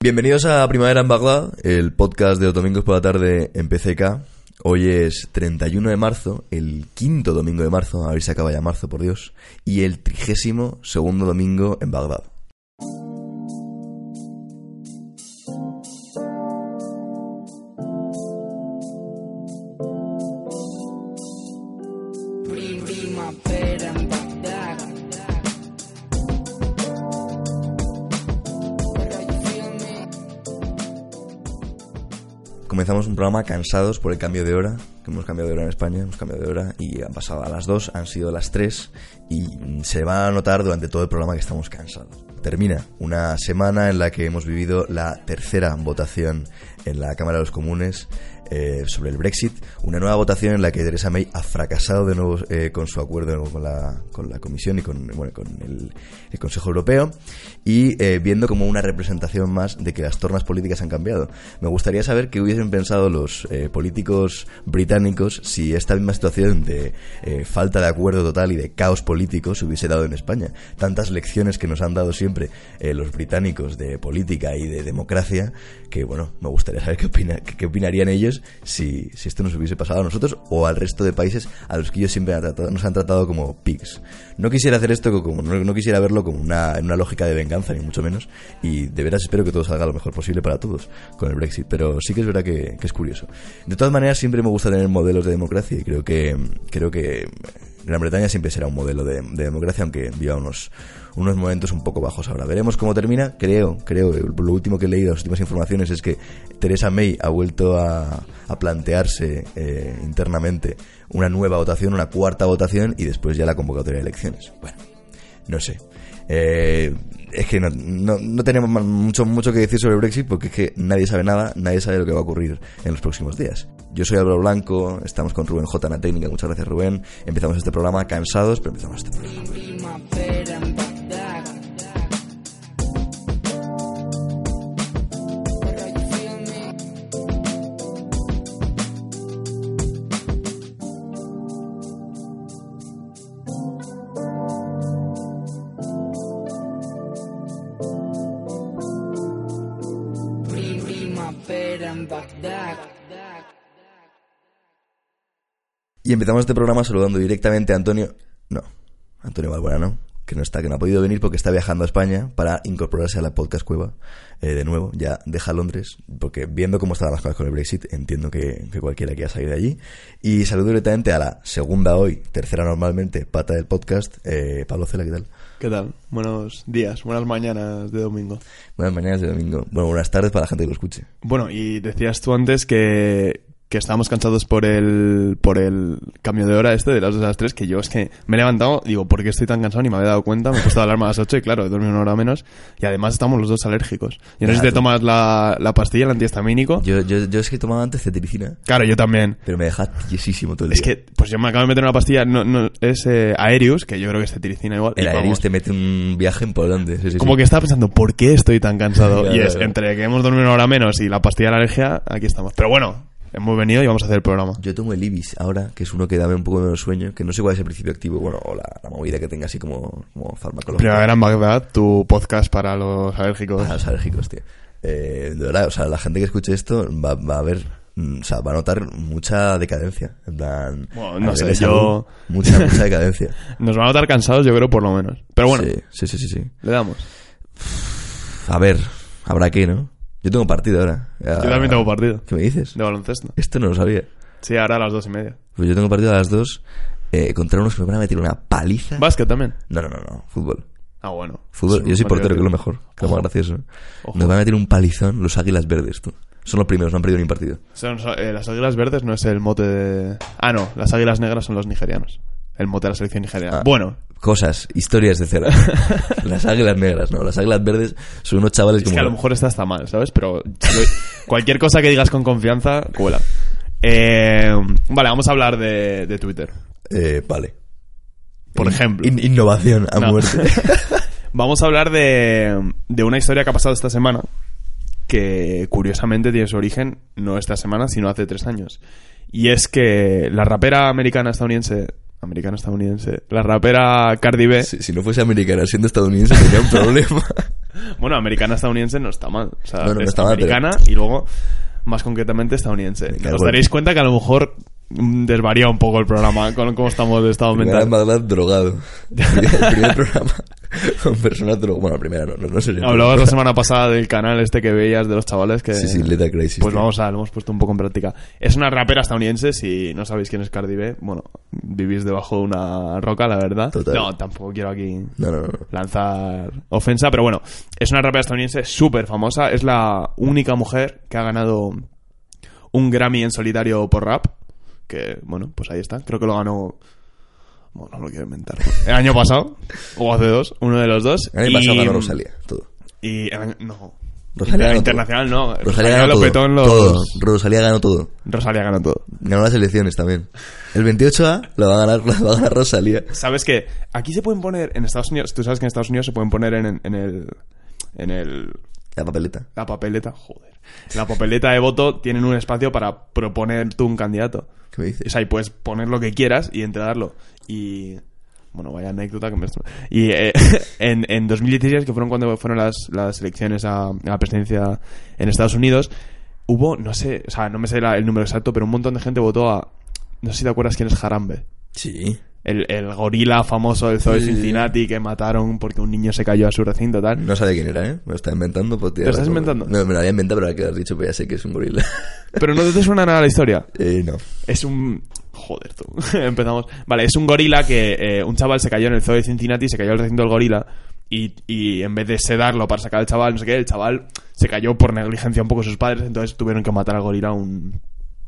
Bienvenidos a Primavera en Bagdad, el podcast de los domingos por la tarde en PCK. Hoy es 31 de marzo, el quinto domingo de marzo, a ver si acaba ya marzo, por Dios, y el trigésimo segundo domingo en Bagdad. Comenzamos un programa cansados por el cambio de hora, que hemos cambiado de hora en España, hemos cambiado de hora y han pasado a las 2, han sido las 3 y se va a notar durante todo el programa que estamos cansados. Termina una semana en la que hemos vivido la tercera votación en la Cámara de los Comunes eh, sobre el Brexit, una nueva votación en la que Theresa May ha fracasado de nuevo eh, con su acuerdo con la, con la Comisión y con, bueno, con el, el Consejo Europeo y eh, viendo como una representación más de que las tornas políticas han cambiado. Me gustaría saber qué hubiesen pensado los eh, políticos británicos si esta misma situación de eh, falta de acuerdo total y de caos político se hubiese dado en España. Tantas lecciones que nos han dado siempre eh, los británicos de política y de democracia que, bueno, me gustaría saber qué, opina, qué, opinarían ellos si, si esto nos hubiese pasado a nosotros o al resto de países a los que ellos siempre han tratado- nos han tratado como pigs. No quisiera hacer esto como, no, quisiera verlo como una, una lógica de venganza, ni mucho menos, y de veras espero que todo salga lo mejor posible para todos con el Brexit, pero sí que es verdad que, que es curioso. De todas maneras, siempre me gusta tener modelos de democracia y creo que, creo que Gran Bretaña siempre será un modelo de, de democracia, aunque viva unos, unos momentos un poco bajos ahora. Veremos cómo termina. Creo, creo, lo último que he leído, las últimas informaciones es que Theresa May ha vuelto a, plantearse eh, internamente una nueva votación, una cuarta votación y después ya la convocatoria de elecciones. Bueno, no sé. Eh, es que no, no, tenemos mucho, mucho que decir sobre Brexit porque es que nadie sabe nada, nadie sabe lo que va a ocurrir en los próximos días. Yo soy Álvaro Blanco, estamos con Rubén J. en técnica, muchas gracias Rubén. Empezamos este programa cansados, pero empezamos este programa. Y empezamos este programa saludando directamente a Antonio. No, Antonio Balbuena, que no está, que no ha podido venir porque está viajando a España para incorporarse a la podcast cueva eh, de nuevo. Ya deja Londres, porque viendo cómo estaban las cosas con el Brexit, entiendo que, que cualquiera quiera salir de allí. Y saludo directamente a la segunda hoy, tercera normalmente, pata del podcast, eh, Pablo Cela, ¿qué tal? ¿Qué tal? Buenos días, buenas mañanas de domingo. Buenas mañanas de domingo. Bueno, buenas tardes para la gente que lo escuche. Bueno, y decías tú antes que, que estábamos cansados por el, por el cambio de hora este de las 2 a las 3, que yo es que me he levantado, digo, ¿por qué estoy tan cansado? Ni me había dado cuenta, me he puesto la alarma a las 8 y claro, he dormido una hora menos. Y además estamos los dos alérgicos. Yo no sé si te Claro. tomas la, la pastilla, el antihistamínico. Yo, yo, yo es que tomaba antes cetiricina, Claro, yo también. pero me deja tiesísimo todo el Es día. que, pues yo me acabo de meter una pastilla, no, no, es eh, Aerius, que yo creo que es cetiricina igual. El Aerius te mete un viaje importante. Sí, sí, Como sí. que estaba pensando, ¿por qué estoy tan cansado? Ya, y es, ya. entre que hemos dormido una hora menos y la pastilla de la alergia, aquí estamos. Pero bueno, hemos venido y vamos a hacer el programa. Yo tomo el Ibis ahora, que es uno que da un poco menos sueño, que no sé cuál es el principio activo, bueno, o la, la movida que tenga así como, como farmacológica. Primavera en Bagdad, tu podcast para los alérgicos. Para los alérgicos, tío. Eh, de verdad, o sea, la gente que escuche esto va, va a ver, mm, o sea, va a notar mucha decadencia. En plan, Bueno, no sé, yo- Mucha, mucha decadencia. Nos van a notar cansados, yo creo, por lo menos. Pero bueno, Sí, sí, sí, sí, sí. le damos. A ver, habrá que, ¿no? Yo tengo partido ahora. Ya- Yo también tengo partido ¿Qué me dices? de baloncesto. Esto no lo sabía. Sí, ahora a las dos y media. Pues yo tengo partido a las dos eh, contra unos que me van a meter una paliza. Básquet también. No, no, no, no, fútbol. Ah, bueno. Fútbol, Sí, yo soy más portero, que es lo divertido. mejor, que es lo más gracioso. Ojo. Nos van a meter un palizón los águilas verdes, tú. Son los primeros, no han perdido ni un partido. Son, son- eh, las águilas verdes no es el mote de... Ah, no, las águilas negras son los nigerianos. El mote de la selección nigeriana. Ah. Bueno, Cosas, historias de cera. las águilas negras, no. Las águilas verdes son unos chavales es como... que a lo mejor está mal, ¿sabes? Pero cualquier cosa que digas con confianza, cuela. Eh, vale, vamos a hablar de, de Twitter. Eh, vale. Por In- ejemplo. in- innovación a No. muerte. Vamos a hablar de, de una historia que ha pasado esta semana, que curiosamente tiene su origen no esta semana, sino hace tres años. Y es que la rapera americana estadounidense, americana estadounidense, la rapera Cardi B, si, si no fuese americana siendo estadounidense tenía un problema. bueno, americana estadounidense no está mal, o sea, No, no, no es está mal, pero- americana y luego más concretamente estadounidense. Os daréis cuenta que a lo mejor desvaría un poco el programa con cómo estamos de estado Primera mental. en Bagdad drogado. El primer programa con personas drogadas. Bueno, primera no, no, no sé. si- Hablabas la semana pasada del canal este que veías de los chavales que... Sí, sí, Lethal Crisis. Pues tío. vamos a, lo hemos puesto un poco en práctica. Es una rapera estadounidense, si no sabéis quién es Cardi B, bueno, vivís debajo de una roca, la verdad. Total. No, tampoco quiero aquí no. no. lanzar ofensa, pero bueno, es una rapera estadounidense súper famosa, es la única mujer que ha ganado un Grammy en solitario por rap, que bueno, pues ahí está, creo que lo ganó... Bueno, no lo quiero inventar. El año pasado, o hace dos, uno de los dos. El año y- pasado ganó Rosalía, todo. Y el año- no. Rosalía ganó internacional no. Rosalía ganó lo todo. petó en los... todo. Rosalía ganó todo. Rosalía ganó todo. Ganó las elecciones también. El 28A lo va a ganar, lo va a ganar Rosalía. ¿Sabes que Aquí se pueden poner, en Estados Unidos, tú sabes que en Estados Unidos se pueden poner en, en el... En el... La papeleta. La papeleta, joder. La papeleta de voto tienen un espacio para proponer tú un candidato. ¿Qué me O dices? sea, y puedes poner lo que quieras y entregarlo. Y... Bueno, vaya anécdota que me... Y eh, en, en 2016, que fueron cuando fueron las, las elecciones a, a la presidencia en Estados Unidos, hubo, no sé, o sea, no me sé la- el número exacto, pero un montón de gente votó a... No sé si te acuerdas quién es Harambe. Sí. El, el gorila famoso del zoo de. Cincinnati que mataron porque un niño se cayó a su recinto, tal. No sabía quién era, ¿eh? Me lo está inventando. pues, tío, ¿Lo estás inventando? No, me lo había inventado, pero ahora que lo has dicho, pues ya sé que es un gorila. Pero no te suena nada la historia. eh, no. Es un... Joder, tú. Empezamos. Vale, es un gorila que... eh, un chaval se cayó en el zoo de Cincinnati, se cayó al recinto del gorila y, y en vez de sedarlo para sacar al chaval, no sé qué, el chaval se cayó por negligencia un poco sus padres, entonces tuvieron que matar al gorila un...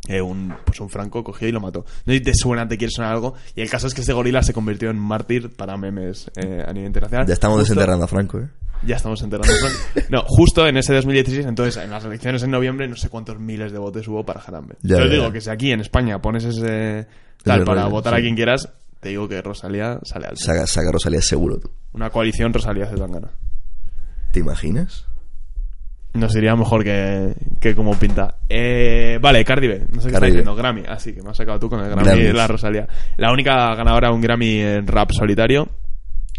eh, un, pues un franco cogió y lo mató. No sé si te suena, te quiere sonar algo. Y el caso es que ese gorila se convirtió en mártir para memes eh, a nivel internacional. Ya estamos Justo- desenterrando a Franco, ¿eh? Ya estamos enterrando. a Franco. No, justo en ese 2016, entonces en las elecciones en noviembre, no sé cuántos miles de votos hubo para Jarambe. Ya, Yo ya, digo ya. que si aquí en España pones ese tal para rollo, votar a quien quieras, te digo que Rosalía sale al Saca, saca Rosalía seguro, tú. Una coalición Rosalía Zetangana. ¿Te imaginas? Nos iría mejor que, que como pinta. Eh, vale, Cardi B. No sé qué está diciendo. Grammy. Así que me has sacado tú con el Grammy Grammys. de la Rosalía. La única ganadora de un Grammy en rap solitario.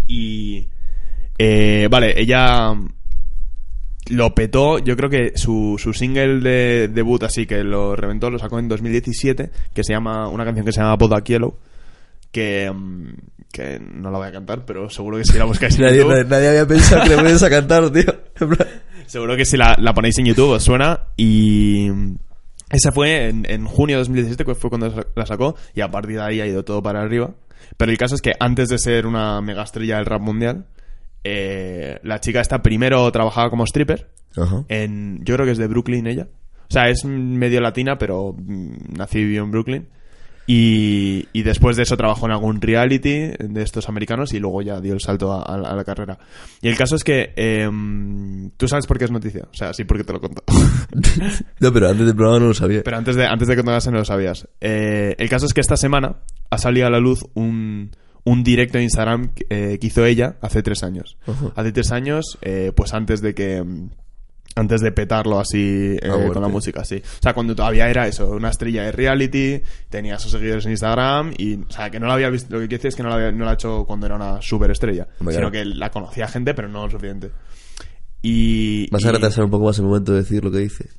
Y... eh, vale, ella lo petó. Yo creo que su, su single de debut, así que lo reventó, lo sacó en 2017, que se llama, una canción que se llama Bodak Yellow, que, mm, que no la voy a cantar, pero seguro que si la buscáis en Nadie, YouTube, nadie, había pensado que le pones a cantar, tío. Seguro que si la, la ponéis en YouTube os suena y... Esa fue en, en junio de 2017, que fue cuando la sacó, y a partir de ahí ha ido todo para arriba. Pero el caso es que antes de ser una mega estrella del rap mundial, eh, la chica esta primero trabajaba como stripper, Ajá. en yo creo que es de Brooklyn ella o sea es medio latina pero mm, nació y vivió en Brooklyn y, y después de eso trabajó en algún reality de estos americanos y luego ya dio el salto a, a- a la carrera. Y el caso es que em, tú sabes por qué es noticia o sea sí porque te lo conto No, pero antes del programa no lo sabía. pero antes de antes de que no lo sabías. Eh, el caso es que esta semana ha salido a la luz un un directo en Instagram eh, que hizo ella hace tres años. Hace tres años eh, pues antes de que mm, antes de petarlo así eh, Ah, con la música, sí. O sea, cuando todavía era eso, una estrella de reality, tenía sus seguidores en Instagram y, o sea, que no la había visto, lo que quiere decir es que no la, había, no la ha hecho cuando era una superestrella, Hombre, sino claro. que la conocía gente, pero no lo suficiente. Y... ¿Vas a retrasar un poco más el momento de decir lo que dice?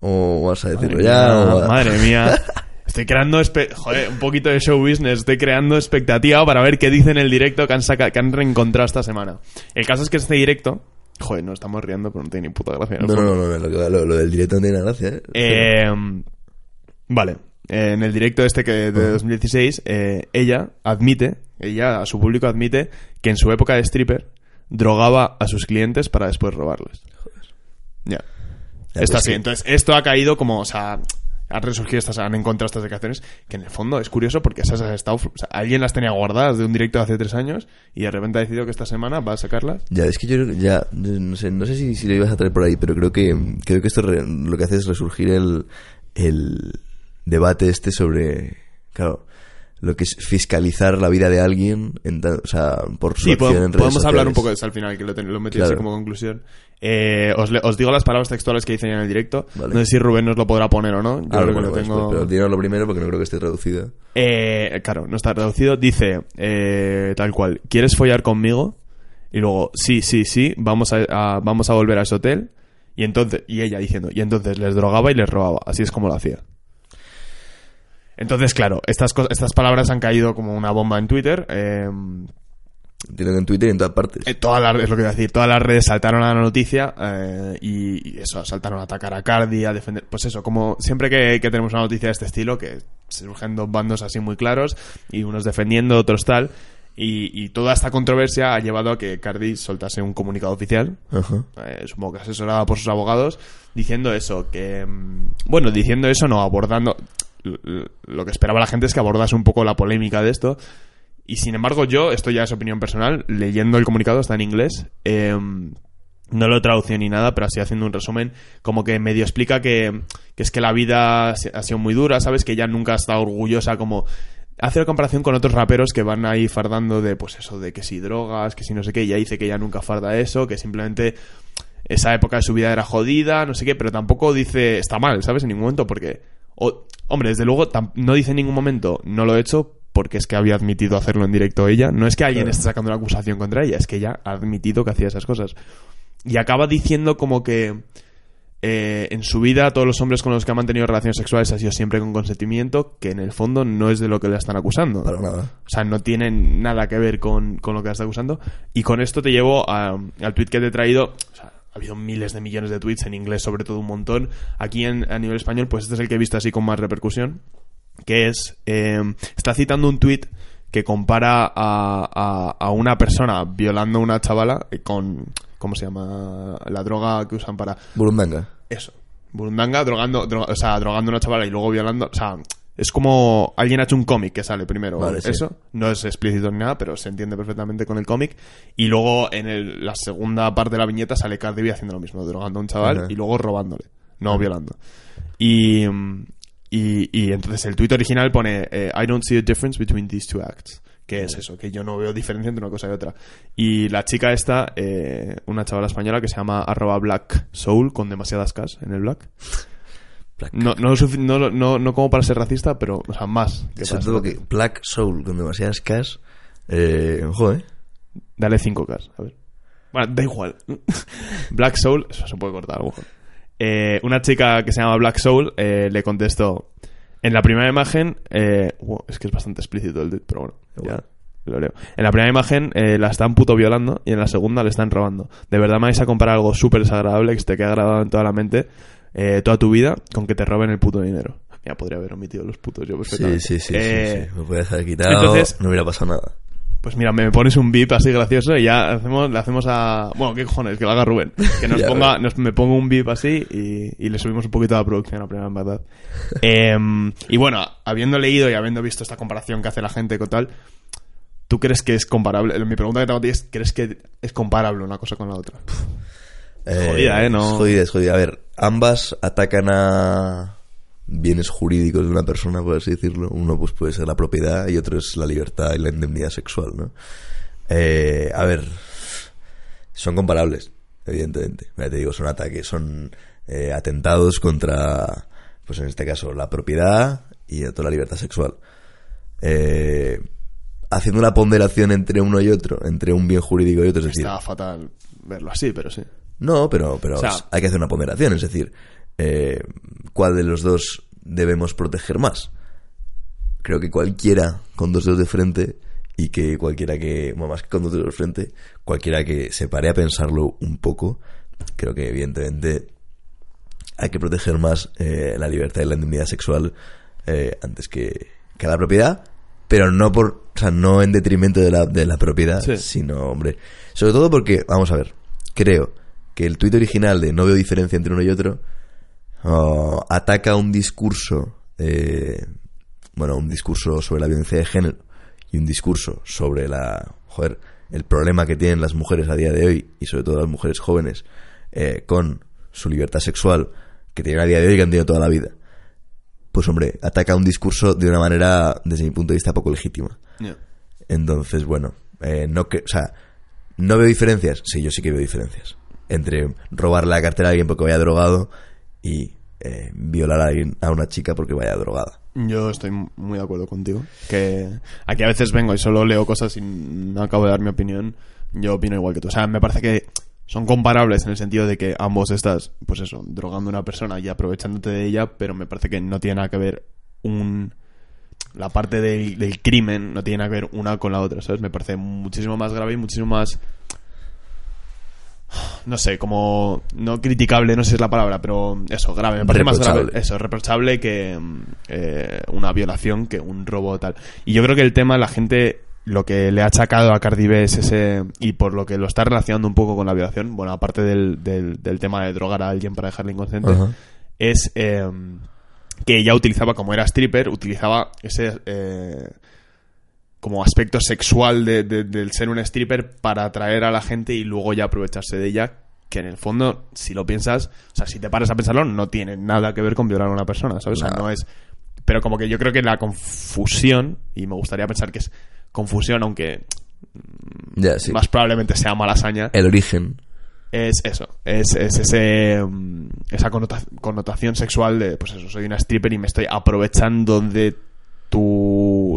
¿O vas a decirlo Madre ya? mía, o madre mía. Estoy creando, joder, un poquito de show business. Estoy creando expectativa para ver qué dice en el directo que han, que han reencontrado esta semana. El caso es que este directo... Joder, nos estamos riendo, pero no tiene ni puta gracia. No, no, no, no, lo, que- lo- lo del directo no tiene gracia, ¿eh? Eh, vale. Eh, En el directo este que de 2016, eh, ella admite, ella a su público admite que en su época de stripper drogaba a sus clientes para después robarles. Ya. Ya, Esto pues así. sí. Entonces, esto ha caído como, o sea, han resurgido estas, han encontrado estas declaraciones, que en el fondo es curioso porque esas has estado, o sea, alguien las tenía guardadas de un directo de hace tres años y de repente ha decidido que esta semana va a sacarlas. Ya, es que yo ya, no sé, no sé si, si lo ibas a traer por ahí, pero creo que, creo que esto re- lo que hace es resurgir el, el debate este sobre, claro, lo que es fiscalizar la vida de alguien, en o sea, por su Sí, acción podemos, en redes podemos hablar un poco de eso al final, que lo, ten- lo metido así como conclusión. Eh, os, le- os digo las palabras textuales que dicen en el directo. Vale. No sé si Rubén nos lo podrá poner o no. Yo creo que lo pues, tengo... pero dínoslo primero porque no creo que esté traducido. Eh, claro, no está traducido. Dice, eh, tal cual, ¿quieres follar conmigo? Y luego, sí, sí, sí, vamos a, a- vamos a volver a ese hotel. Y entonces, y ella diciendo, y entonces les drogaba y les robaba. Así es como lo hacía. Entonces, claro, estas, estas palabras han caído como una bomba en Twitter. eh, Entiendo que en Twitter y en todas partes. eh, todas las, es lo que iba a decir, todas las redes saltaron a la noticia eh, y, y eso, saltaron a atacar a Cardi, a defender. Pues eso, como siempre que, que tenemos una noticia de este estilo, que surgen dos bandos así muy claros y unos defendiendo, otros tal. Y, y toda esta controversia ha llevado a que Cardi soltase un comunicado oficial, Ajá. eh, supongo que asesorada por sus abogados, diciendo eso, que... mm, Bueno, diciendo eso, no, abordando... Lo que esperaba la gente es que abordase un poco la polémica de esto. Y sin embargo, yo, esto ya es opinión personal, leyendo el comunicado, está en inglés. eh, no lo he traducido ni nada, pero así haciendo un resumen, como que medio explica que, que es que la vida ha sido muy dura, ¿sabes? Que ella nunca ha estado orgullosa como... Hace la comparación con otros raperos que van ahí fardando de, pues eso, de que si drogas, que si no sé qué, ella dice que ella nunca farda eso, que simplemente esa época de su vida era jodida, no sé qué, pero tampoco dice está mal, ¿sabes? En ningún momento, porque. hombre, desde luego, no dice en ningún momento no lo he hecho porque es que había admitido hacerlo en directo ella. No es que alguien esté sacando una acusación contra ella, es que ella ha admitido que hacía esas cosas. Y acaba diciendo como que. eh, en su vida, todos los hombres con los que ha mantenido relaciones sexuales ha sido siempre con consentimiento, que en el fondo no es de lo que le están acusando. Para nada. O sea, no tienen nada que ver con, con lo que está acusando. Y con esto te llevo a- al tweet que te he traído. O sea, ha habido miles de millones de tweets en inglés, sobre todo un montón. Aquí en, a nivel español, pues este es el que he visto así con más repercusión. Que es. eh, está citando un tweet que compara a, a, a una persona violando a una chavala eh, con. ¿Cómo se llama? La droga que usan para. Burundanga. Eso. Burundanga drogando, droga- o sea, drogando a una chavala y luego violando. O sea, es como alguien ha hecho un cómic que sale primero. Vale, sí. Eso. No es explícito ni nada, pero se entiende perfectamente con el cómic. Y luego en el- la segunda parte de la viñeta sale Cardi B haciendo lo mismo, drogando a un chaval y luego robándole, no violando. Y, mm, y, y entonces el tweet original pone eh, I don't see a difference between these two acts. Que es eso, que yo no veo diferencia entre una cosa y otra. Y la chica esta, eh, una chavala española que se llama arroba black soul con demasiadas Ks en el black. Black. No, no, no, no, no como para ser racista, pero, o sea, más. Que Sobre para todo ser que Black Soul con demasiadas cash. Eh, ojo, eh. Dale 5K, a ver. Bueno, da igual. Black Soul, eso se puede cortar a lo mejor. Eh, una chica que se llama Black Soul eh, le contestó. En la primera imagen, eh, wow, es que es bastante explícito el tweet, pero bueno, ya lo leo. En la primera imagen eh, la están puto violando y en la segunda le están robando. De verdad me vais a comparar algo súper desagradable que se te queda grabado en toda la mente eh, toda tu vida con que te roben el puto dinero. Mira, podría haber omitido los putos yo Sí, perfectamente. sí, sí, Eh, sí, sí. Me puedes haber quitado. entonces- no hubiera pasado nada. Pues mira, me pones un beep así gracioso y ya hacemos, le hacemos a... Bueno, ¿qué cojones? Que lo haga Rubén. Que nos ponga, nos, me ponga un beep así y, y le subimos un poquito a la producción a primera en verdad. Em, y bueno, habiendo leído y habiendo visto esta comparación que hace la gente con tal, ¿tú crees que es comparable? Mi pregunta que tengo a ti es, ¿crees que es comparable una cosa con la otra? Jodida, ¿eh? No- Es jodida, es jodida. A ver, ambas atacan a bienes jurídicos de una persona, por así decirlo. Uno pues puede ser la propiedad y otro es la libertad y la indemnidad sexual, ¿no? Eh, a ver, son comparables, evidentemente. Ya te digo, son ataques, son eh, atentados contra, pues en este caso, la propiedad y toda la libertad sexual. Eh, haciendo una ponderación entre uno y otro, entre un bien jurídico y otro, es decir, Está fatal verlo así, pero sí. no, pero, pero O sea- hay que hacer una ponderación, es decir, eh, ¿cuál de los dos debemos proteger más? Creo que cualquiera con dos dedos de frente y que cualquiera que, bueno, más que con dos dedos de frente, cualquiera que se pare a pensarlo un poco, creo que evidentemente hay que proteger más eh, la libertad y la indemnidad sexual eh, antes que, que la propiedad, pero no por, o sea, no en detrimento de la, de la propiedad, Sí. sino, hombre, sobre todo porque, vamos a ver, creo que el tuit original de no veo diferencia entre uno y otro, uh, ataca un discurso, eh, bueno, un discurso sobre la violencia de género y un discurso sobre la, joder, el problema que tienen las mujeres a día de hoy y sobre todo las mujeres jóvenes eh, con su libertad sexual que tienen a día de hoy y que han tenido toda la vida. Pues hombre, ataca un discurso de una manera, desde mi punto de vista, poco legítima. Entonces, bueno, eh, no que, o sea, ¿no veo diferencias? Sí, yo sí que veo diferencias. Entre robar la cartera a alguien porque vaya drogado y eh, violar a, una chica porque vaya drogada. Yo estoy muy de acuerdo contigo. Que aquí a veces vengo y solo leo cosas y no acabo de dar mi opinión. Yo opino igual que tú. O sea, me parece que son comparables en el sentido de que ambos estás, pues eso, drogando a una persona y aprovechándote de ella, pero me parece que no tiene nada que ver un... La parte del, del crimen no tiene nada que ver una con la otra, ¿sabes? Me parece muchísimo más grave y muchísimo más no sé, como no criticable, no sé si es la palabra, pero eso, grave, me parece más grave, eso, reprochable que eh, una violación, que un robo tal. Y yo creo que el tema, la gente, lo que le ha achacado a Cardi B es ese, y por lo que lo está relacionando un poco con la violación, bueno, aparte del, del, del tema de drogar a alguien para dejarle inconsciente, es eh, que ella utilizaba, como era stripper, utilizaba ese... eh, como aspecto sexual de- de- del ser un stripper para atraer a la gente y luego ya aprovecharse de ella que en el fondo si lo piensas o sea si te paras a pensarlo no tiene nada que ver con violar a una persona ¿sabes? o sea No. es pero como que yo creo que la confusión y me gustaría pensar que es confusión aunque sí. más probablemente sea malasaña El origen. es eso, es, es ese mm, esa connota- connotación sexual de, pues eso, soy una stripper y me estoy aprovechando de tu,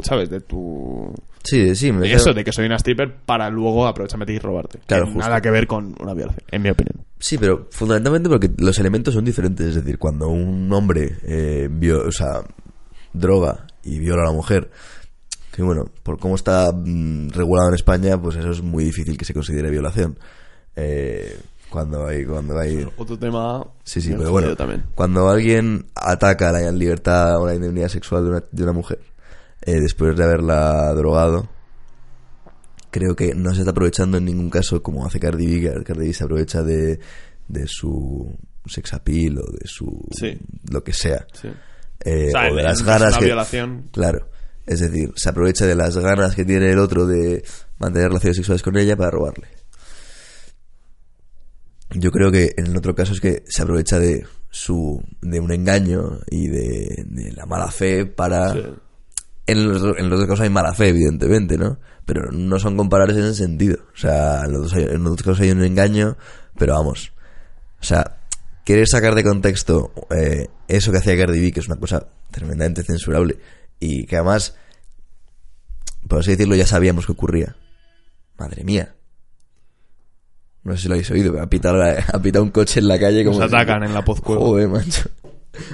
¿sabes? De tu... Sí, sí, me de eso, de que soy una stripper para luego aprovecharme de ti y robarte. Claro, Que justo. Nada que ver con una violación, en mi opinión. Sí, pero fundamentalmente porque los elementos son diferentes. Es decir, cuando un hombre eh, vio- o sea, droga y viola a la mujer, que bueno, por cómo está mm, regulado en España, pues eso es muy difícil que se considere violación. Eh, cuando hay, cuando hay, Otro tema... sí, sí, pero bueno, también. cuando alguien ataca la libertad o la indemnidad sexual de una, de una mujer eh, después de haberla drogado, creo que no se está aprovechando en ningún caso como hace Cardi B, Cardi B se aprovecha de, de su sex appeal o de su Sí. lo que sea. Sí. Eh, O sea, o de las ganas una que violación- claro es decir se aprovecha de las ganas que tiene el otro de mantener relaciones sexuales con ella para robarle yo creo que en el otro caso es que se aprovecha de su de un engaño y de, de la mala fe para Sí. En los, en los dos casos hay mala fe, evidentemente, ¿no? Pero no son comparables en ese sentido. O sea, en los dos, hay- en los dos casos hay un engaño, pero vamos. O sea, querer sacar de contexto eh, eso que hacía Cardi B, que es una cosa tremendamente censurable, y que además, por así decirlo, ya sabíamos que ocurría. Madre mía. No sé si lo habéis oído, pero ha pitado, ha pitado un coche en la calle como... Nos atacan en la Pozcueva. Joder, macho.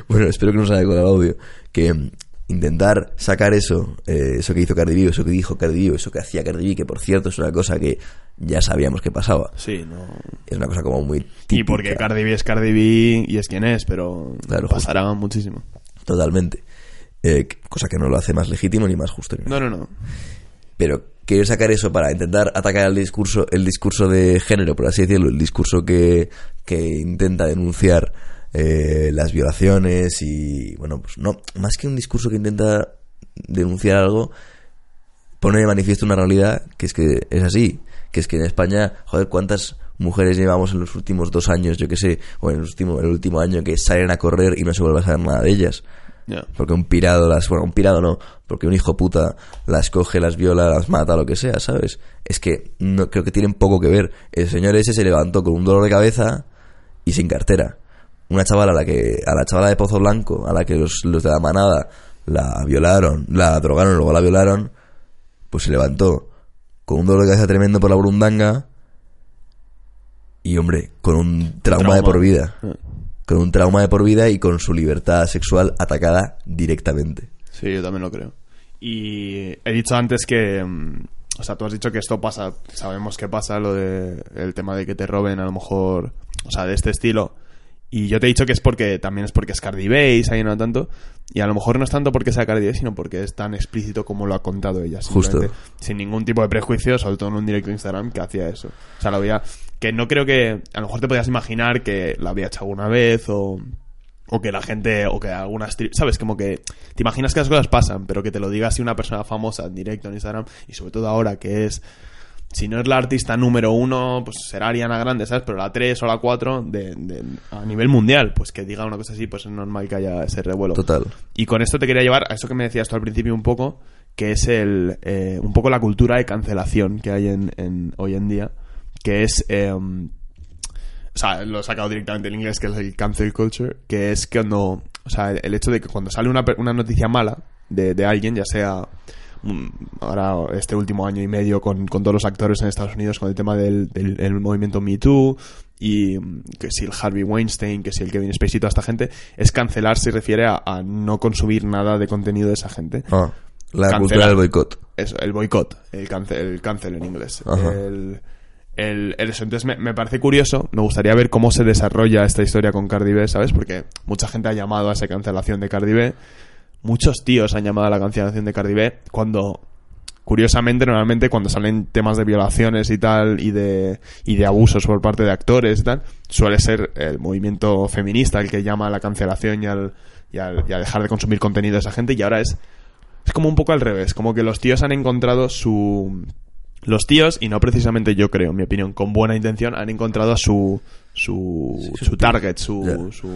Bueno, espero que no se haya colado el audio. Que intentar sacar eso, eh, eso que hizo Cardi B, eso que dijo Cardi B, eso que hacía Cardi B, que por cierto es una cosa que ya sabíamos que pasaba. Sí, no... Es una cosa como muy Y porque Cardi B es Cardi B y es quien es, pero Claro, pasará muchísimo. Totalmente. Eh, cosa que no lo hace más legítimo ni más justo. ni. No, no, no. Pero querer sacar eso para intentar atacar el discurso, el discurso de género, por así decirlo, el discurso que, que intenta denunciar eh, las violaciones y, bueno, pues no, más que un discurso que intenta denunciar algo, pone de manifiesto una realidad que es que es así, que es que en España, joder, cuántas mujeres llevamos en los últimos dos años, yo que sé, o en el último, el último año que salen a correr y no se vuelve a saber nada de ellas. Porque un pirado las... Bueno, un pirado no. Porque un hijo puta las coge, las viola, las mata, lo que sea, ¿sabes? Es que no creo que tienen poco que ver. El señor ese se levantó con un dolor de cabeza y sin cartera. Una chavala a la que... A la chavala de Pozo Blanco, a la que los, los de la manada la violaron, la drogaron, luego la violaron, pues se levantó con un dolor de cabeza tremendo por la burundanga y, hombre, con un trauma, Trauma. de por vida Eh. con un trauma de por vida y con su libertad sexual atacada directamente. Sí, yo también lo creo. Y he dicho antes que, mm, o sea, tú has dicho que esto pasa, sabemos que pasa lo de el tema de que te roben a lo mejor, o sea, de este estilo. Y yo te he dicho que es porque también es porque es Cardi B y se ha llenado tanto. Y a lo mejor no es tanto porque sea Cardi B, sino porque es tan explícito como lo ha contado ella. Justo. Sin ningún tipo de prejuicio, sobre todo en un directo de Instagram que hacía eso. O sea, lo había. Que no creo que. A lo mejor te podías imaginar que la había hecho alguna vez o o que la gente, o que algunas, ¿sabes? Como que te imaginas que las cosas pasan, pero que te lo diga así una persona famosa en directo en Instagram, y sobre todo ahora que es, si no es la artista número uno, pues será Ariana Grande, ¿sabes? Pero la 3 o la 4 de, de- a nivel mundial, pues que diga una cosa así, pues es normal que haya ese revuelo. Total. Y con esto te quería llevar a eso que me decías tú al principio un poco, que es el eh, un poco la cultura de cancelación que hay en, en- hoy en día, que es... eh, o sea, lo he sacado directamente en inglés, que es el cancel culture, que es cuando, o sea, el hecho de que cuando sale una, una noticia mala de, de alguien, ya sea ahora este último año y medio con, con todos los actores en Estados Unidos con el tema del, del- el movimiento Me Too y mm, que si el Harvey Weinstein, que si el Kevin Spacey y toda esta gente, es cancelar se refiere a, a no consumir nada de contenido de esa gente. Ah, la Cancelar. cultura del boicot. Eso, el boicot, el cancel, el cancel en inglés. El- el- eso. Entonces me, me parece curioso, me gustaría ver cómo se desarrolla esta historia con Cardi B, ¿sabes? Porque mucha gente ha llamado a esa cancelación de Cardi B. Muchos tíos han llamado a la cancelación de Cardi B cuando, curiosamente, normalmente cuando salen temas de violaciones y tal, y de, y de abusos por parte de actores y tal, suele ser el movimiento feminista el que llama a la cancelación y al, y al, y a dejar de consumir contenido de esa gente, y ahora es es como un poco al revés, como que los tíos han encontrado su... Los tíos, y no precisamente yo creo, en mi opinión, con buena intención, han encontrado a su... Su, Sí, su su target, su, su...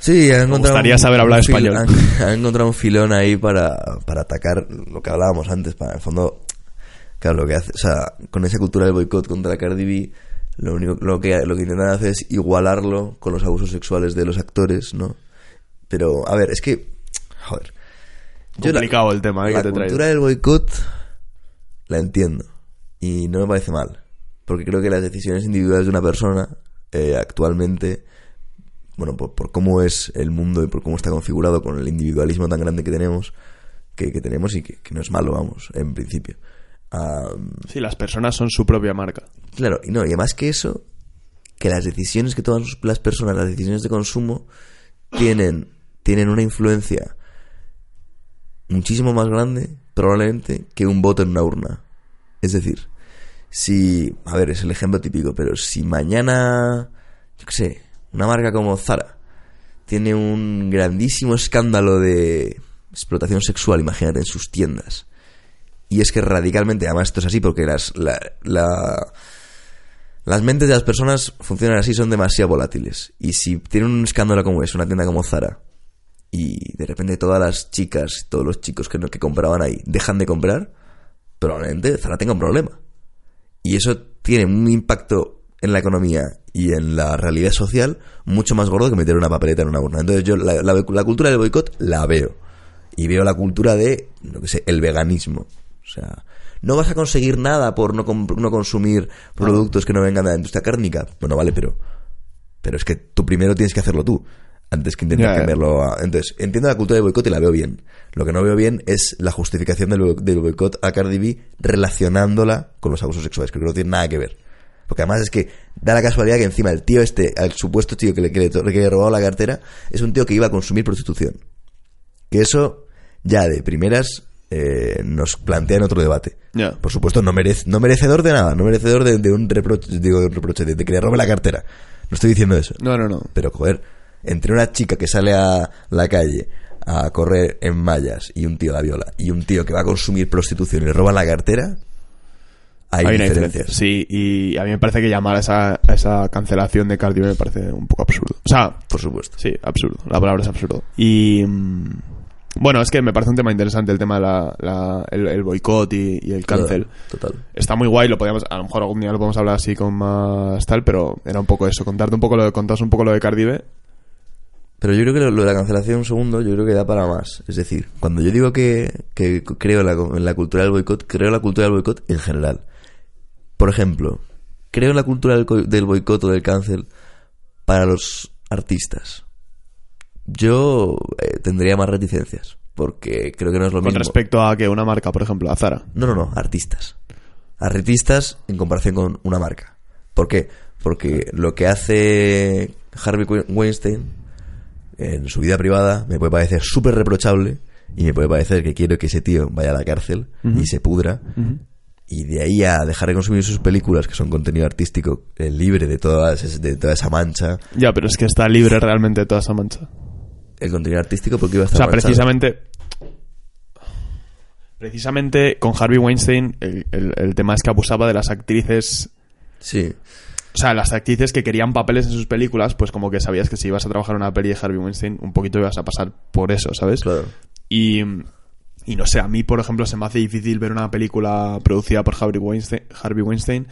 Sí, han encontrado gustaría saber hablar fil- español. Han, han encontrado un filón ahí para, para atacar lo que hablábamos antes, para en el fondo, claro, lo que hace, o sea, con esa cultura del boicot contra Cardi B, lo único, lo que, lo que intentan hacer es igualarlo con los abusos sexuales de los actores, ¿no? Pero, a ver, es que, joder. yo la- Complicado el tema, ¿eh? la que te traigo. cultura del boicot la entiendo y no me parece mal porque creo que las decisiones individuales de una persona eh, actualmente bueno por, por cómo es el mundo y por cómo está configurado con el individualismo tan grande que tenemos que, que tenemos y que, que no es malo vamos en principio Ah, Sí, las personas son su propia marca. Claro, y no, y además que eso, que las decisiones que toman las personas, las decisiones de consumo, tienen, tienen una influencia muchísimo más grande, probablemente, que un voto en una urna. Es decir, si, a ver, es el ejemplo típico, pero si mañana, yo qué sé, una marca como Zara tiene un grandísimo escándalo de explotación sexual, imagínate, en sus tiendas. Y es que radicalmente, además esto es así porque las, la, la- las mentes de las personas funcionan así, son demasiado volátiles. Y si tienen un escándalo como es, una tienda como Zara, y de repente todas las chicas, todos los chicos que, que compraban ahí dejan de comprar, probablemente Zara tenga un problema. Y eso tiene un impacto en la economía y en la realidad social mucho más gordo que meter una papeleta en una urna. Entonces yo la, la- la cultura del boicot la veo. Y veo la cultura de, no que sé, el veganismo. O sea, no vas a conseguir nada por no, no consumir productos que no vengan de la industria cárnica. Bueno, vale, pero pero es que tú primero tienes que hacerlo tú antes que intentar ya. cambiarlo a... entonces entiendo la cultura del boicot y la veo bien lo que no veo bien es la justificación del, del boicot a Cardi B relacionándola con los abusos sexuales que creo que no tiene nada que ver porque además es que da la casualidad que encima el tío este al supuesto tío que le, que le, to- que le robado la cartera es un tío que iba a consumir prostitución que eso ya de primeras eh, nos plantea en otro debate por supuesto, no, merece, no merecedor de nada, no merecedor de, de un reproche, digo, de un reproche, de, de que le robe la cartera. No estoy diciendo eso. No, no, no. Pero, joder, entre una chica que sale a la calle a correr en mallas y un tío la viola y un tío que va a consumir prostitución y le roba la cartera, hay, Hay una diferencia. Sí, y a mí me parece que llamar a esa, a esa cancelación de Cardi B me parece un poco absurdo. O sea, Por supuesto. Sí, absurdo. La palabra es absurdo. Y. mm, Bueno, es que me parece un tema interesante el tema de la, la- el, el boicot y, y el cancel. Total. Está muy guay, lo podíamos, a lo mejor algún día lo podemos hablar así con más tal, pero era un poco eso, contarte un poco lo de, contaros un poco lo de Cardi B. Pero yo creo que lo, lo de la cancelación, un segundo, yo creo que da para más. Es decir, cuando yo digo que, que creo en la, en la cultura del boicot, creo en la cultura del boicot en general. Por ejemplo, creo en la cultura del, del boicot o del cancel para los artistas. Yo eh, tendría más reticencias, porque creo que no es lo Con mismo. respecto a que una marca, por ejemplo, a Zara. No, no, no, artistas. Artistas en comparación con una marca. ¿Por qué? Porque lo que hace Harvey Weinstein en su vida privada me puede parecer súper reprochable y me puede parecer que quiero que ese tío vaya a la cárcel y se pudra. Y de ahí a dejar de consumir sus películas, que son contenido artístico eh, libre de, todas, de toda esa mancha, Ya, pero es que está libre realmente de toda esa mancha. el contenido artístico, porque iba a O estar sea, manchado? precisamente. Precisamente con Harvey Weinstein, el, el- el tema es que abusaba de las actrices. Sí, O sea, las actrices que querían papeles en sus películas, pues como que sabías que si ibas a trabajar en una peli de Harvey Weinstein, un poquito ibas a pasar por eso, ¿sabes? claro. Y, y no sé, a mí, por ejemplo, se me hace difícil ver una película producida por Harvey Weinstein, Harvey Weinstein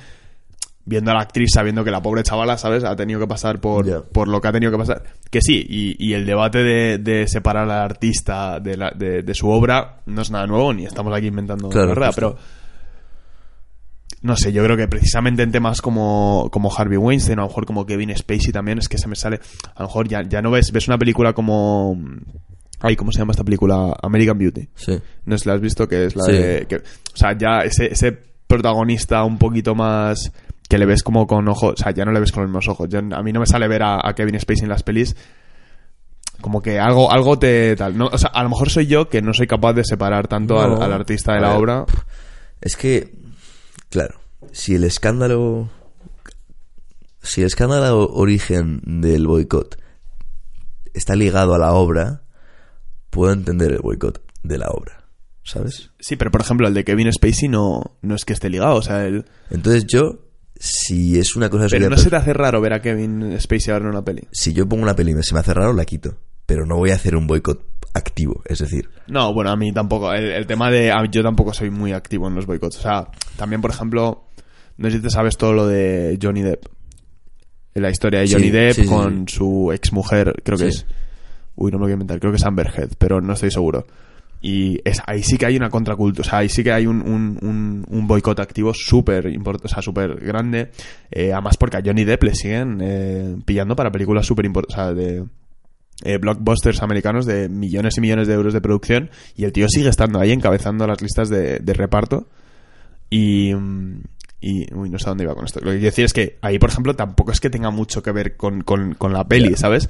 viendo a la actriz sabiendo que la pobre chavala, ¿sabes? Ha tenido que pasar por, por lo que ha tenido que pasar. Que sí, y, y el debate de, de separar al artista de, la- de, de su obra no es nada nuevo, ni estamos aquí inventando Claro, la justo. pero no sé, yo creo que precisamente en temas como, como Harvey Weinstein, a lo mejor como Kevin Spacey también, es que se me sale. A lo mejor ya, ya no ves, ves una película como. Ay, ¿cómo se llama esta película? American Beauty. Sí. No sé si la has visto, que es la Sí. de. que- o sea, ya ese, ese protagonista un poquito más. que le ves como con ojos. O sea, ya no le ves con los mismos ojos. Yo- a mí no me sale ver a, a Kevin Spacey en las pelis. Como que algo, algo te. Tal, ¿no? O sea, a lo mejor soy yo que no soy capaz de separar tanto No. al, al artista de la ver. obra. Es que, claro, si el escándalo. Si el escándalo origen del boicot está ligado a la obra, puedo entender el boicot de la obra, ¿sabes? Sí, pero por ejemplo, el de Kevin Spacey no, no es que esté ligado. O sea, el, Entonces yo, si es una cosa pero no se te hace raro ver a Kevin Spacey ahora en una peli. si yo pongo una peli y se me hace raro, la quito. Pero no voy a hacer un boicot activo, es decir, No, bueno, a mí tampoco. El, el tema de. mí- yo tampoco soy muy activo en los boicots. O sea, también, por ejemplo, no sé si te sabes todo lo de Johnny Depp. La historia de Sí, Johnny Depp sí, sí, con su ex mujer, creo que es. Uy, no me voy a inventar, creo que es Amber Heard, pero no estoy seguro. Y es, ahí sí que hay una contracultura, o sea, ahí sí que hay un, un, un, un boicot activo súper importante, o sea, súper grande. Eh, además, porque a Johnny Depp le siguen eh, pillando para películas súper importantes, o sea, de eh, blockbusters americanos de millones y millones de euros de producción. Y el tío sigue estando ahí encabezando las listas de, de reparto. Y, y. Uy, no sé a dónde iba con esto. Lo que quiero decir es que ahí, por ejemplo, tampoco es que tenga mucho que ver con, con, con la peli, ¿sabes?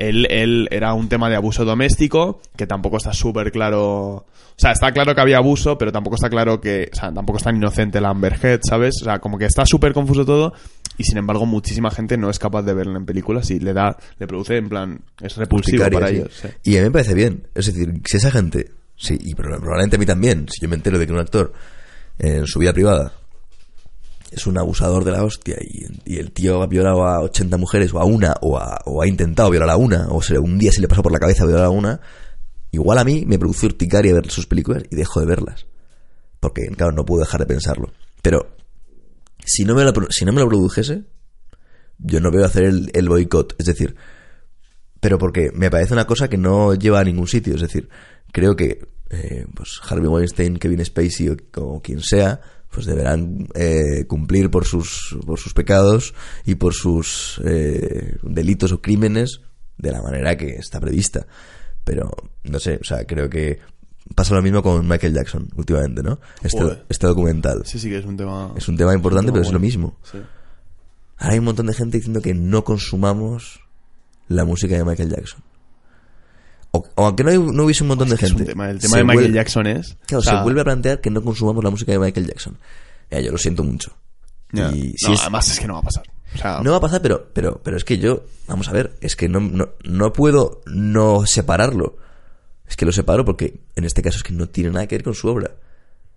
Él, él era un tema de abuso doméstico que tampoco está súper claro. O sea, está claro que había abuso, pero tampoco está claro que. O sea, tampoco es tan inocente la Amber Heard, ¿sabes? O sea, como que está súper confuso todo. Y sin embargo, muchísima gente no es capaz de verla en películas y le da. Le produce, en plan. Es repulsivo para sí. ellos. sí. Y a mí me parece bien. Es decir, si esa gente, sí, y proba- probablemente a mí también, si yo me entero de que un actor en su vida privada es un abusador de la hostia y, el tío ha violado a 80 mujeres o a una o, a- o ha intentado violar a una o se, un día se le pasó por la cabeza violar a una, igual a mí me produce urticaria ver sus películas y dejo de verlas. Porque, claro, no puedo dejar de pensarlo. Pero, si no me lo, si no me lo produjese, yo no veo hacer el, el boicot. Es decir, pero porque me parece una cosa que no lleva a ningún sitio. Es decir, creo que eh, pues Harvey Weinstein, Kevin Spacey o, o quien sea, pues deberán eh, cumplir por sus, por sus pecados y por sus eh, delitos o crímenes de la manera que está prevista. Pero, no sé, o sea, creo que pasa lo mismo con Michael Jackson últimamente, ¿no? Este, este documental. Sí, sí que es un tema. Es un tema importante, un tema pero es lo mismo. Sí. Ahora hay un montón de gente diciendo que no consumamos la música de Michael Jackson. O, o aunque no, hay- no hubiese un montón de gente. tema. El tema de Michael vuelve- Jackson es. Claro, o sea, se vuelve a plantear que no consumamos la música de Michael Jackson. Ya, yo lo siento mucho. Y si No, es- además es que no va a pasar. O sea, no va a pasar, pero, pero, pero es que yo, vamos a ver, es que no, no, no puedo no separarlo. Es que lo separo porque en este caso es que no tiene nada que ver con su obra.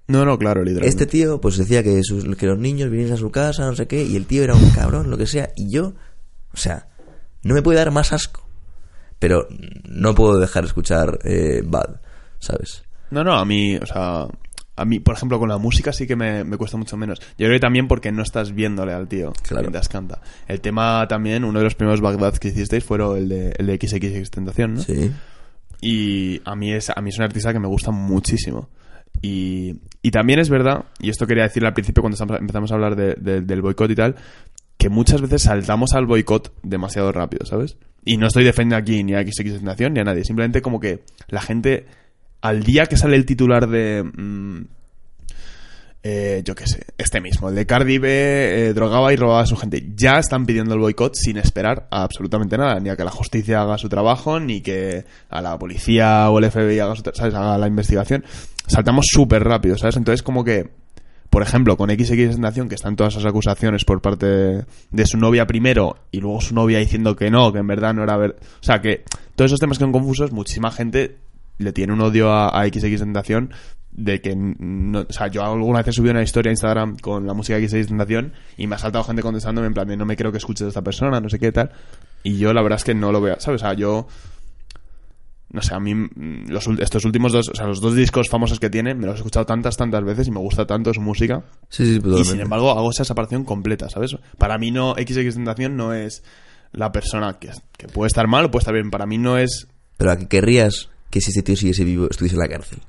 no, no, claro, literalmente. Este tío, pues decía que, sus- que los niños vinieran a su casa, no sé qué, y el tío era un cabrón, lo que sea, y yo, o sea, no me puede dar más asco. Pero no puedo dejar de escuchar eh, Bad, ¿sabes? No, no, a mí, o sea, a mí, por ejemplo, con la música sí que me, me cuesta mucho menos. Yo creo que también porque no estás viéndole al tío Claro. mientras canta. El tema también, uno de los primeros Bagdad que hicisteis fueron el de, el de XX Tentación, ¿no? Sí. Y a mí es, a mí es un artista que me gusta muchísimo. Y, y también es verdad, y esto quería decirle al principio cuando empezamos a hablar de- de- del boicot y tal, que muchas veces saltamos al boicot demasiado rápido, ¿sabes? Y no estoy defendiendo aquí ni a XX Tentación ni a nadie. Simplemente como que la gente, al día que sale el titular de... mm, eh, yo qué sé, este mismo, el de Cardi B eh, drogaba y robaba a su gente. Ya están pidiendo el boicot sin esperar a absolutamente nada, ni a que la justicia haga su trabajo, ni que a la policía o el FBI haga, su ¿sabes? haga la investigación. Saltamos súper rápido, ¿sabes? Entonces como que por ejemplo, con XX Tentación, que están todas esas acusaciones por parte de, de su novia primero y luego su novia diciendo que no, que en verdad no era ver. O sea, que todos esos temas que son confusos, muchísima gente le tiene un odio a, a XX Tentación de que no, o sea, yo alguna vez he subido una historia a Instagram con la música XX Tentación y me ha saltado gente contestándome en plan de no me creo que escuches a esta persona, no sé qué tal. Y yo la verdad es que no lo veo, ¿sabes? O sea, yo no sé, a mí mm, los, estos últimos dos, o sea, los dos discos famosos que tiene, me los he escuchado tantas, tantas veces y me gusta tanto su música. Sí, sí, Y totalmente. sin embargo, hago esa separación completa, ¿sabes? Para mí no, XX Tentación no es la persona que, que puede estar mal o puede estar bien. Para mí no es... Pero a que querrías que si este tío siguiese vivo estuviese en la cárcel.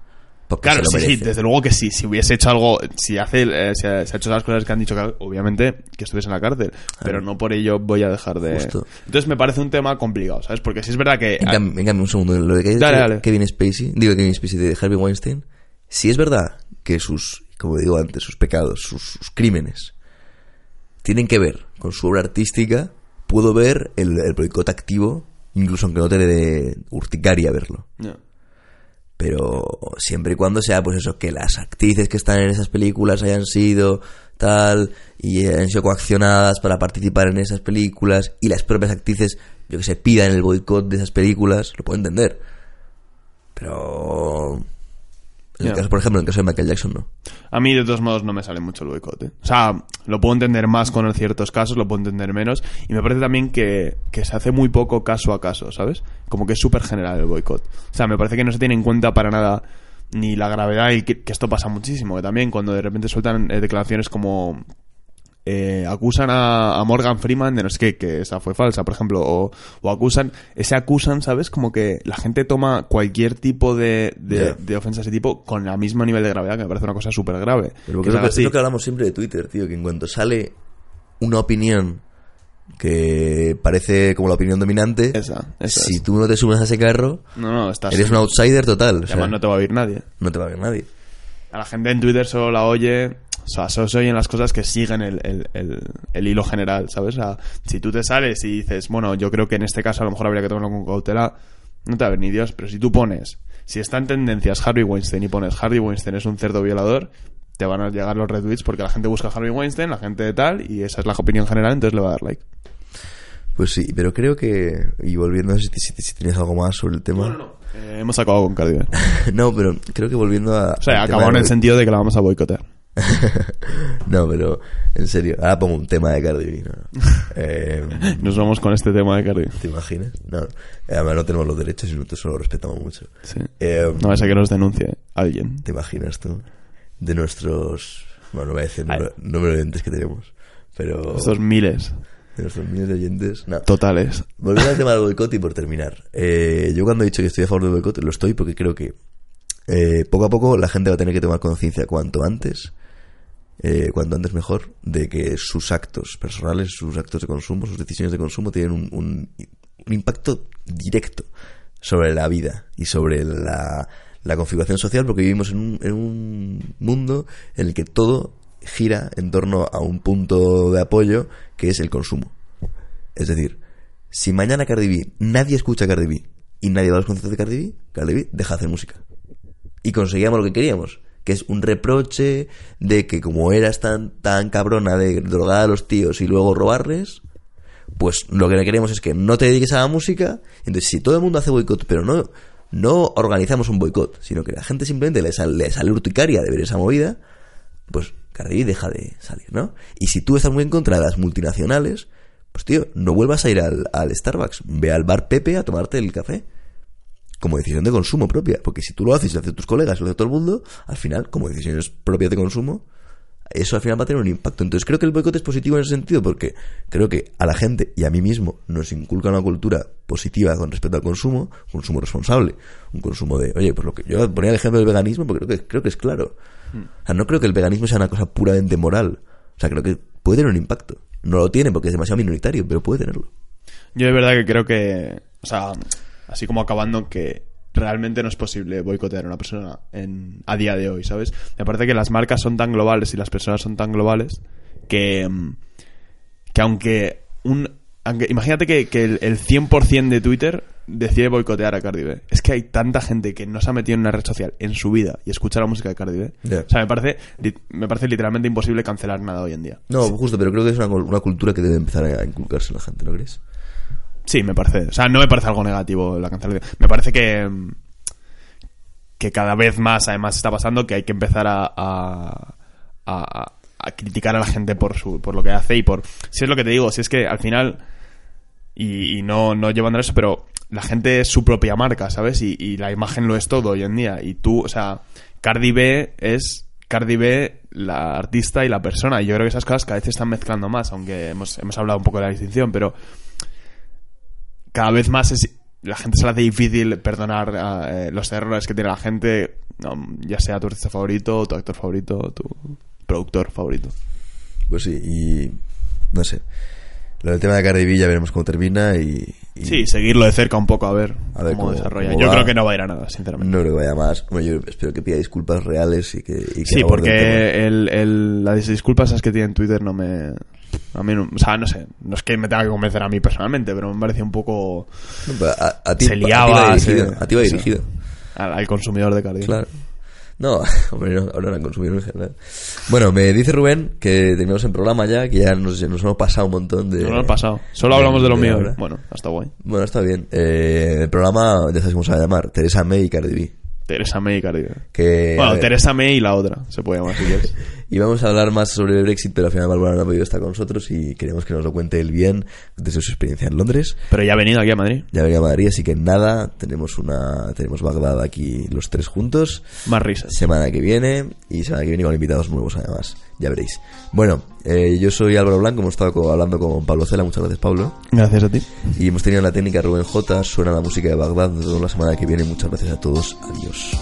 Porque Claro, se lo sí, sí, desde luego que sí. Si hubiese hecho algo, si hace, eh, si ha, si ha hecho las cosas que han dicho, que, obviamente que estuviese en la cárcel. Pero no por ello voy a dejar de... Justo. Entonces me parece un tema complicado, ¿sabes? Porque sí es verdad que... En cambio, en cambio, un segundo, lo de que Dale, dale. Kevin Spacey, digo Kevin Spacey de Harvey Weinstein, si es verdad que sus, como digo antes, sus pecados, sus, sus crímenes, tienen que ver con su obra artística, puedo ver el, el boicot activo, incluso aunque no te dé urticaria verlo. No. Pero siempre y cuando sea, pues eso, que las actrices que están en esas películas hayan sido tal y hayan sido coaccionadas para participar en esas películas y las propias actrices, yo que sé, pidan el boicot de esas películas, lo puedo entender. Pero. En el caso, por ejemplo, en el caso de Michael Jackson, no. A mí, de todos modos, no me sale mucho el boicot. ¿eh? O sea, lo puedo entender más con ciertos casos, lo puedo entender menos. Y me parece también que, que se hace muy poco caso a caso, ¿sabes? Como que es súper general el boicot. O sea, me parece que no se tiene en cuenta para nada ni la gravedad y que, que esto pasa muchísimo. Que también cuando de repente sueltan eh, declaraciones como... eh, acusan a, a Morgan Freeman de no sé qué, que esa fue falsa, por ejemplo, o, o acusan, ese acusan, ¿sabes? Como que la gente toma cualquier tipo de, de, de ofensa de ese tipo con el mismo nivel de gravedad, que me parece una cosa súper grave. Pero Que haga que, que hablamos siempre de Twitter, tío, que en cuanto sale una opinión que parece como la opinión dominante, Esa, esa si es. tú no te subes a ese carro, No, no, estás... eres un outsider total. o sea, Además no te va a oír nadie. no te va a ver nadie. A la gente en Twitter solo la oye... O sea, solo se oyen las cosas que siguen el, el, el, el hilo general, ¿sabes? O sea, si tú te sales y dices, bueno, yo creo que en este caso a lo mejor habría que tomarlo con cautela, no te va a ver ni Dios. Pero si tú pones, si está en tendencias Harvey Weinstein y pones Harvey Weinstein es un cerdo violador, te van a llegar los retweets porque la gente busca a Harvey Weinstein, la gente de tal, y esa es la opinión general, entonces le va a dar like. Pues sí, pero creo que, y volviendo a si, si, si tienes algo más sobre el tema. Eh, hemos acabado con Cardi B. No, pero creo que volviendo a. O sea, acabado en de- el sentido de que la vamos a boicotear. no, pero en serio, ahora pongo un tema de Cardi no. Eh, Nos vamos con este tema de Cardi. ¿Te imaginas? No, además no tenemos los derechos y nosotros solo respetamos mucho. Sí. Eh, No va a que nos denuncie alguien. ¿Te imaginas tú? De nuestros. Bueno, no voy a decir número, número de oyentes que tenemos, pero. Estos miles De nuestros miles de oyentes. No. totales. Volviendo al tema del boicot y por terminar. Eh, yo cuando he dicho que estoy a favor del boicot, lo estoy porque creo que eh, poco a poco la gente va a tener que tomar conciencia cuanto antes, eh, cuanto antes mejor, de que sus actos personales, sus actos de consumo, sus decisiones de consumo tienen un, un- un impacto directo sobre la vida y sobre la, la configuración social porque vivimos en un, en un mundo en el que todo gira en torno a un punto de apoyo que es el consumo. Es decir, si mañana Cardi B, nadie escucha Cardi B y nadie va a los conciertos de Cardi B, Cardi B deja de hacer música. Y conseguíamos lo que queríamos, que es un reproche de que como eras tan, tan cabrona de drogar a los tíos y luego robarles, pues lo que queremos es que no te dediques a la música. Entonces, si todo el mundo hace boicot, pero no, no organizamos un boicot, sino que la gente simplemente le sale, le sale urticaria de ver esa movida, pues Cardi deja de salir, ¿no? Y si tú estás muy en contra de las multinacionales, pues tío, no vuelvas a ir al Starbucks, ve al bar Pepe a tomarte el café. Como decisión de consumo propia, porque si tú lo haces y lo hacen tus colegas y lo hace todo el mundo, al final, como decisiones propias de consumo, eso al final va a tener un impacto. Entonces creo que el boicot es positivo en ese sentido porque creo que a la gente y a mí mismo nos inculca una cultura positiva con respecto al consumo, consumo responsable, un consumo de, oye, pues lo que yo ponía el ejemplo del veganismo porque creo que, creo que es claro. O sea, no creo que el veganismo sea una cosa puramente moral. O sea, creo que puede tener un impacto. No lo tiene porque es demasiado minoritario, pero puede tenerlo. Yo de verdad que creo que, o sea, así como acabando que realmente no es posible boicotear a una persona en, a día de hoy, ¿sabes? Me parece que las marcas son tan globales y las personas son tan globales que, mm, que aunque un aunque imagínate que, que el, el 100% de Twitter decide boicotear a Cardi B. Es que hay tanta gente que no se ha metido en una red social en su vida y escucha la música de Cardi B. O sea, me parece, me parece literalmente imposible cancelar nada hoy en día. No, justo, pero creo que es una, una cultura que debe empezar a inculcarse en la gente, ¿no crees? Sí, me parece. O sea, no me parece algo negativo la cancelación. Me parece que. que cada vez más, además, está pasando que hay que empezar a. a, a- a criticar a la gente por su por lo que hace y por. Si es lo que te digo, si es que al final. Y, y no, no llevando eso, pero la gente es su propia marca, ¿sabes? Y, y la imagen lo es todo hoy en día. Y tú, o sea, Cardi B es. Cardi B, la artista y la persona. Y yo creo que esas cosas cada vez se están mezclando más, aunque hemos, hemos hablado un poco de la distinción, pero cada vez más es, la gente se le hace difícil perdonar eh, los errores que tiene la gente, no, ya sea tu artista favorito, tu actor favorito, tu productor favorito. Pues sí, y no sé. Lo del tema de Cardi B ya veremos cómo termina y... y Sí, seguirlo de cerca un poco a ver, A ver cómo, cómo- desarrolla. cómo Yo creo que no va a ir a nada, sinceramente. No creo que vaya más. Bueno, yo espero que pida disculpas reales y que... y que sí, porque el, el- las disculpas esas que tiene en Twitter no me... A mí no, o sea, no sé, no es que me tenga que convencer a mí personalmente, pero me parece un poco... No, a, a ti, se a ti va liaba, dirigido. se- a ti va dirigido. al, al consumidor de Cardi. B. Claro. No, hombre, no, ahora no consumidor en general. Bueno, me dice Rubén que terminamos el programa ya, que ya nos, nos hemos pasado un montón de... No lo he pasado. Solo hablamos de lo mío. ahora. Bueno, está guay. Bueno, está bien. Eh, el programa, ya sabes cómo se va a llamar, Teresa May y Cardi B. Teresa May y Cardi B. Que, Bueno, Teresa May y la otra, se puede llamar si quieres. Y vamos a hablar más sobre el Brexit, pero al final Bárbara no ha podido estar con nosotros y queremos que nos lo cuente él bien desde su experiencia en Londres. Pero ya ha venido aquí a Madrid. Ya venía a Madrid, así que nada, tenemos una tenemos Bagdad aquí los tres juntos. Más risas. Semana que viene y semana que viene con invitados nuevos además, ya veréis. Bueno, eh, yo soy Álvaro Blanco, hemos estado hablando con Pablo Cela, muchas gracias Pablo. Gracias a ti. Y hemos tenido en la técnica Rubén J, suena la música de Bagdad, nos vemos la semana que viene, muchas gracias a todos, adiós.